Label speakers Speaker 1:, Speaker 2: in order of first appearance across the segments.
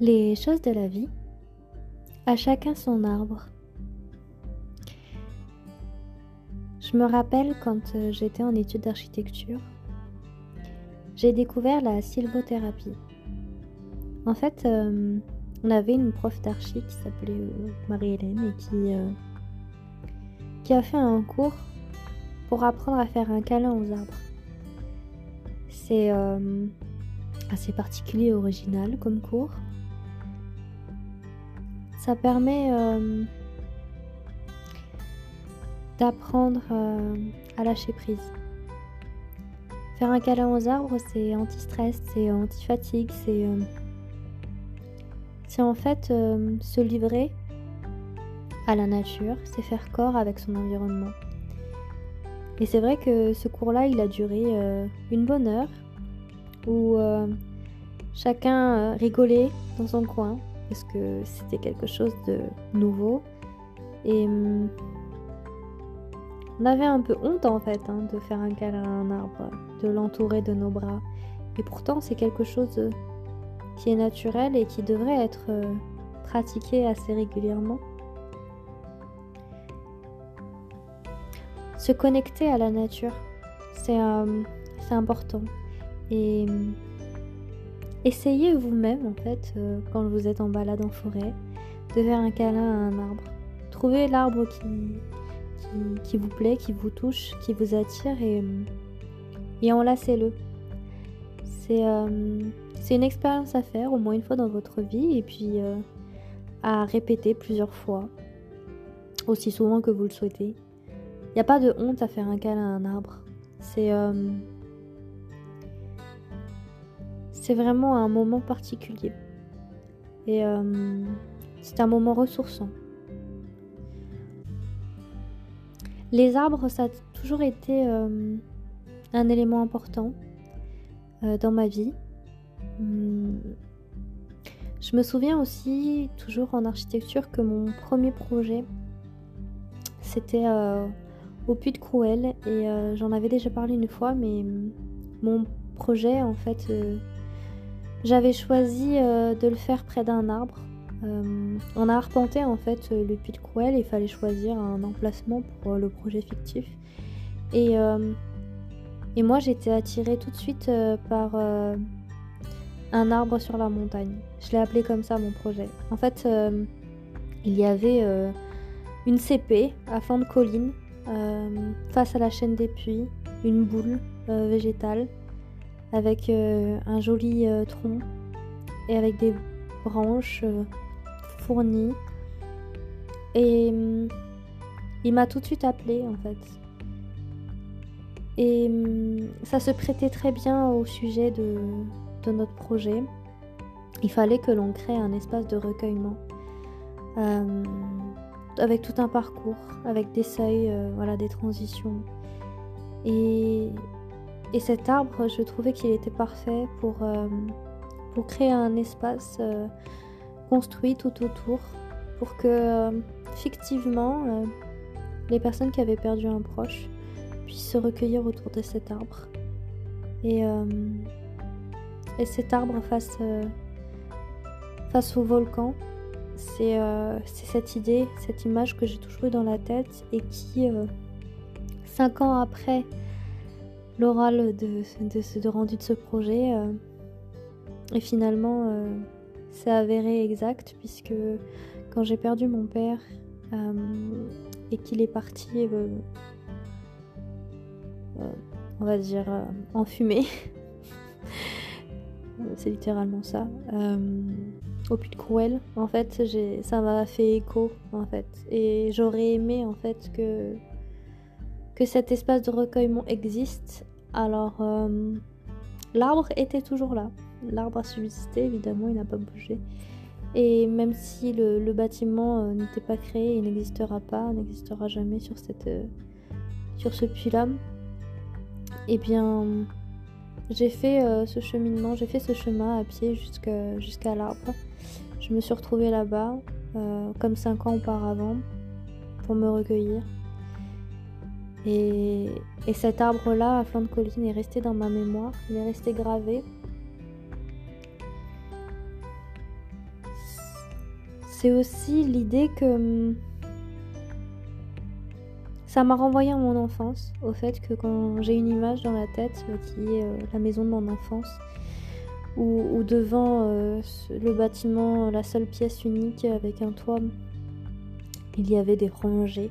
Speaker 1: Les choses de la vie, à chacun son arbre. Je me rappelle quand euh, j'étais en études d'architecture, j'ai découvert la sylvothérapie. En fait, euh, on avait une prof d'archi qui s'appelait euh, Marie-Hélène et qui, qui a fait un cours pour apprendre à faire un câlin aux arbres. C'est assez particulier et original comme cours ça permet euh, d'apprendre euh, à lâcher prise. Faire un câlin aux arbres, c'est anti-stress, c'est anti-fatigue, c'est euh, c'est en fait se livrer à la nature, c'est faire corps avec son environnement. Et c'est vrai que ce cours-là, il a duré une bonne heure où chacun rigolait dans son coin, parce que c'était quelque chose de nouveau. Et hum, on avait un peu honte en fait hein, de faire un câlin à un arbre, de l'entourer de nos bras. Et pourtant c'est quelque chose qui est naturel et qui devrait être euh, pratiqué assez régulièrement. Se connecter à la nature, c'est hum, important. Et hum, Essayez vous-même, en fait, euh, quand vous êtes en balade en forêt, de faire un câlin à un arbre. Trouvez l'arbre qui, qui, vous plaît, qui vous touche, qui vous attire et, et enlacez-le. C'est euh, c'est une expérience à faire au moins une fois dans votre vie et puis euh, à répéter plusieurs fois, aussi souvent que vous le souhaitez. Il n'y a pas de honte à faire un câlin à un arbre. C'est c'est vraiment un moment particulier. Et euh, c'est un moment ressourçant. Les arbres, ça a toujours été euh, un élément important euh, dans ma vie. Hum, je me souviens aussi, toujours en architecture, que mon premier projet, c'était au Puy de Crouel. Et j'en avais déjà parlé une fois, mais mon projet, en fait, j'avais choisi euh, de le faire près d'un arbre. Euh, on a arpenté en fait le puits de Crouel et il fallait choisir un emplacement pour le projet fictif. Et, euh, et moi j'étais attirée tout de suite par un arbre sur la montagne. Je l'ai appelé comme ça mon projet. En fait, il y avait une CP à flanc de colline face à la chaîne des puits, une boule végétale avec euh, un joli euh, tronc et avec des branches euh, fournies. Et hum, il m'a tout de suite appelé en fait. Et hum, ça se prêtait très bien au sujet de, notre projet. Il fallait que l'on crée un espace de recueillement. avec tout un parcours, avec des seuils, voilà, des transitions. Et, et cet arbre, je trouvais qu'il était parfait pour, euh, pour créer un espace euh, construit tout autour, pour que euh, fictivement les personnes qui avaient perdu un proche puissent se recueillir autour de cet arbre. Et, et cet arbre face, face au volcan, c'est cette idée, cette image que j'ai toujours eu dans la tête et qui, cinq ans après l'oral de, de, rendu de ce projet. Euh, et finalement, euh, avéré exact puisque quand j'ai perdu mon père euh, et qu'il est parti, on va dire, en fumée, c'est littéralement ça, au puits de Crouel, en fait, ça m'a fait écho, en fait. Et j'aurais aimé, en fait, que cet espace de recueillement existe. Alors, euh, l'arbre était toujours là. L'arbre a subsisté, évidemment, il n'a pas bougé. Et même si le, bâtiment euh, n'était pas créé, il n'existera pas, n'existera jamais sur, cette, euh, sur ce puits-là, eh bien, j'ai fait ce cheminement, j'ai fait ce chemin à pied jusqu'à l'arbre. Je me suis retrouvée là-bas, comme cinq ans auparavant, pour me recueillir. Et, cet arbre-là, à flanc de colline, est resté dans ma mémoire, il est resté gravé. c'est aussi l'idée que hum, ça m'a renvoyé à mon enfance, au fait que quand j'ai une image dans la tête euh, qui est euh, la maison de mon enfance, ou devant euh, le bâtiment, la seule pièce unique avec un toit, il y avait des rangées,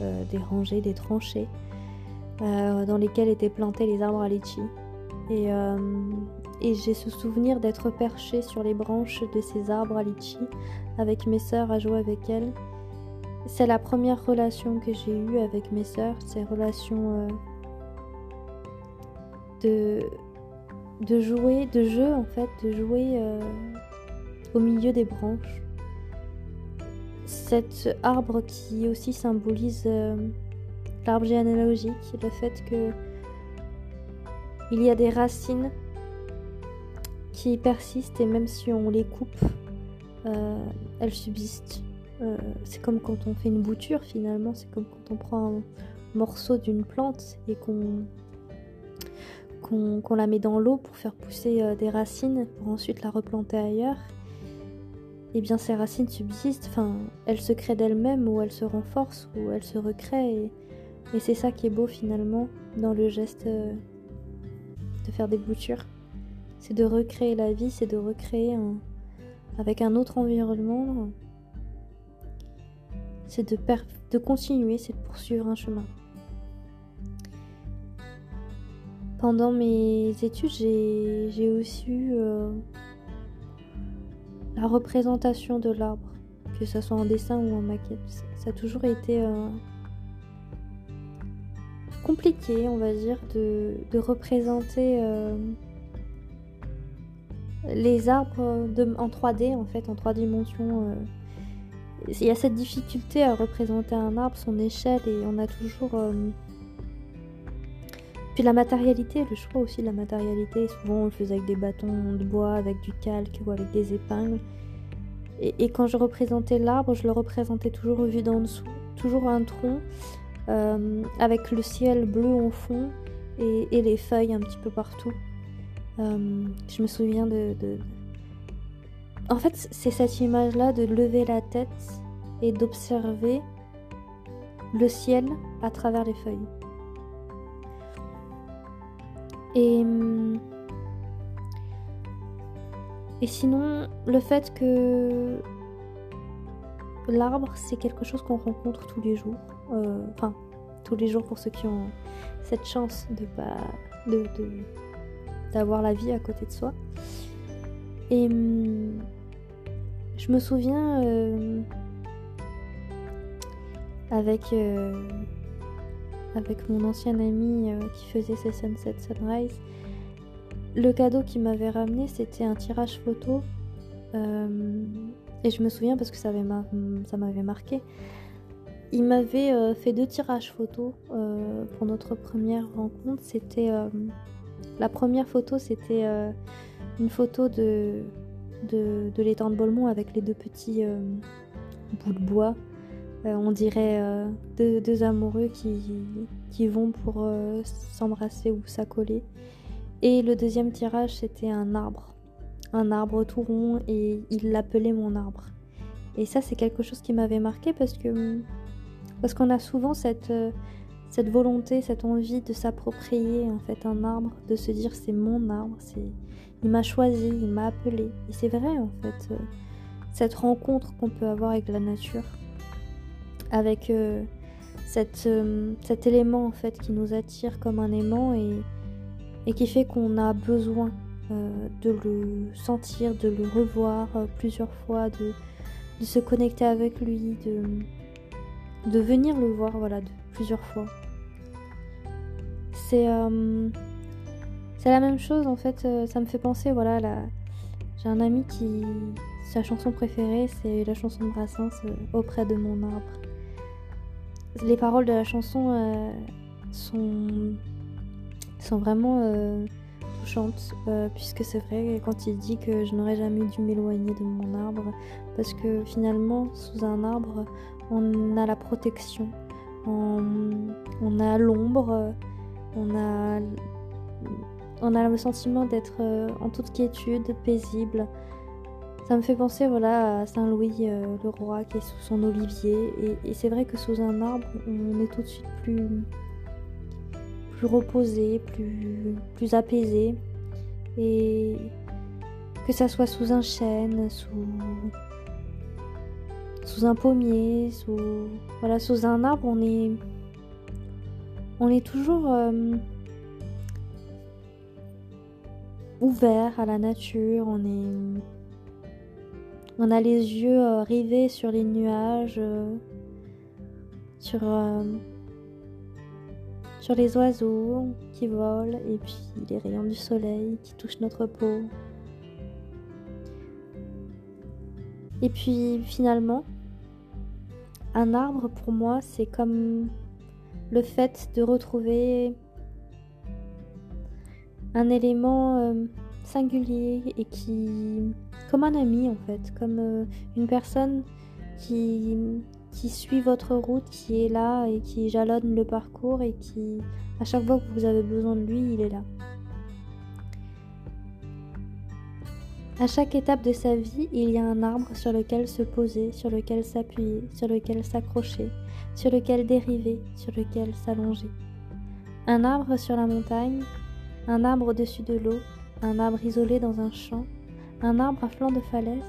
Speaker 1: des rangées, des tranchées, dans lesquelles étaient plantés les arbres à litchi. Et, et j'ai ce souvenir d'être perché sur les branches de ces arbres à litchi avec mes sœurs à jouer avec elles. C'est la première relation que j'ai eue avec mes sœurs, ces relations euh, de, de jouer, de jeu en fait, de jouer euh, au milieu des branches. Cet arbre qui aussi symbolise euh, l'arbre généalogique, le fait que il y a des racines qui persistent et même si on les coupe, euh, elles subsistent. Euh, c'est comme quand on fait une bouture finalement, c'est comme quand on prend un morceau d'une plante et qu'on la met dans l'eau pour faire pousser des racines pour ensuite la replanter ailleurs. Eh bien ces racines subsistent, enfin elles se créent d'elles-mêmes ou elles se renforcent ou elles se recréent et, c'est ça qui est beau finalement dans le geste de faire des boutures. C'est de recréer la vie, c'est de recréer avec un autre environnement, c'est de, continuer, c'est de poursuivre un chemin. Pendant mes études, j'ai aussi eu euh, la représentation de l'arbre, que ce soit en dessin ou en maquette. Ça a toujours été euh, compliqué, on va dire, de, représenter euh, les arbres en 3D, en fait, en trois dimensions. Euh, il y a cette difficulté à représenter un arbre, son échelle, et on a toujours. Puis la matérialité, le choix aussi de la matérialité. Souvent, on le faisait avec des bâtons de bois, avec du calque ou avec des épingles. Et, quand je représentais l'arbre, je le représentais toujours vu d'en dessous. Toujours un tronc, euh, avec le ciel bleu en fond et les feuilles un petit peu partout. Euh, je me souviens de, En fait, c'est cette image-là de lever la tête et d'observer le ciel à travers les feuilles. Et, et sinon, le fait que l'arbre, c'est quelque chose qu'on rencontre tous les jours. Euh, enfin, tous les jours pour ceux qui ont cette chance de pas. de, de d'avoir la vie à côté de soi. Et hum, je me souviens euh, avec, euh, avec mon ancien ami euh, qui faisait ses sunset sunrise, le cadeau qu'il m'avait ramené c'était un tirage photo. et je me souviens parce que ça m'avait marqué. Il m'avait fait deux tirages photos pour notre première rencontre. C'était la première photo, c'était euh, une photo de, de, l'étang de Bolmont avec les deux petits euh, bouts de bois. Euh, on dirait deux, amoureux qui, qui vont pour s'embrasser ou s'accoler. Et le deuxième tirage, c'était un arbre. Un arbre tout rond et il l'appelait mon arbre. Et ça, c'est quelque chose qui m'avait marqué parce que parce qu'on a souvent cette, cette volonté, cette envie de s'approprier en fait un arbre, de se dire c'est mon arbre, c'est il m'a choisi, il m'a appelé. Et c'est vrai en fait, euh, cette rencontre qu'on peut avoir avec la nature, avec euh, euh, cet élément en fait qui nous attire comme un aimant et, et qui fait qu'on a besoin de le sentir, de le revoir plusieurs fois, de, de, se connecter avec lui, de, de venir le voir voilà, de, plusieurs fois. C'est euh, la même chose en fait, euh, ça me fait penser, voilà, j'ai un ami qui, sa chanson préférée c'est la chanson de Brassens, euh, Auprès de mon arbre. Les paroles de la chanson sont, sont vraiment touchantes, puisque c'est vrai quand il dit que je n'aurais jamais dû m'éloigner de mon arbre, parce que finalement, sous un arbre, on a la protection, on, a l'ombre, on a, on a le sentiment d'être euh, en toute quiétude, paisible. Ça me fait penser voilà, à Saint Louis euh, le roi qui est sous son olivier. Et, c'est vrai que sous un arbre, on est tout de suite plus, plus reposé, plus, plus apaisé. Et que ça soit sous un chêne, sous, sous un pommier, sous, voilà, sous un arbre, on est, on est toujours euh, ouvert à la nature, on est on a les yeux euh, rivés sur les nuages, euh, euh, sur les oiseaux qui volent et puis les rayons du soleil qui touchent notre peau. Et puis finalement, un arbre pour moi c'est comme le fait de retrouver un élément singulier et qui comme un ami en fait, comme euh, une personne qui, qui suit votre route, qui est là et qui jalonne le parcours et qui, à chaque fois que vous avez besoin de lui, il est là. À chaque étape de sa vie, il y a un arbre sur lequel se poser, sur lequel s'appuyer, sur lequel s'accrocher, sur lequel dériver, sur lequel s'allonger. Un arbre sur la montagne, un arbre au-dessus de l'eau, un arbre isolé dans un champ, un arbre à flanc de falaise.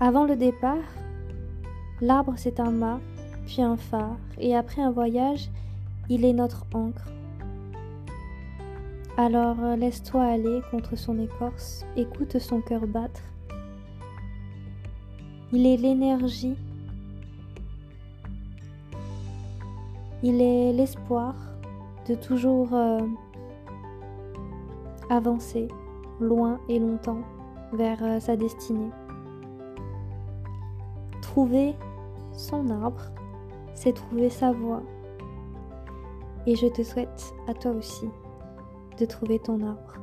Speaker 1: Avant le départ, l'arbre c'est un mât, puis un phare, et après un voyage, il est notre encre. Alors euh, laisse-toi aller contre son écorce, écoute son cœur battre. Il est l'énergie, il est l'espoir de toujours euh, avancer, loin et longtemps vers euh, sa destinée. Trouver son arbre, c'est trouver sa voie. Et je te souhaite à toi aussi de trouver ton arbre.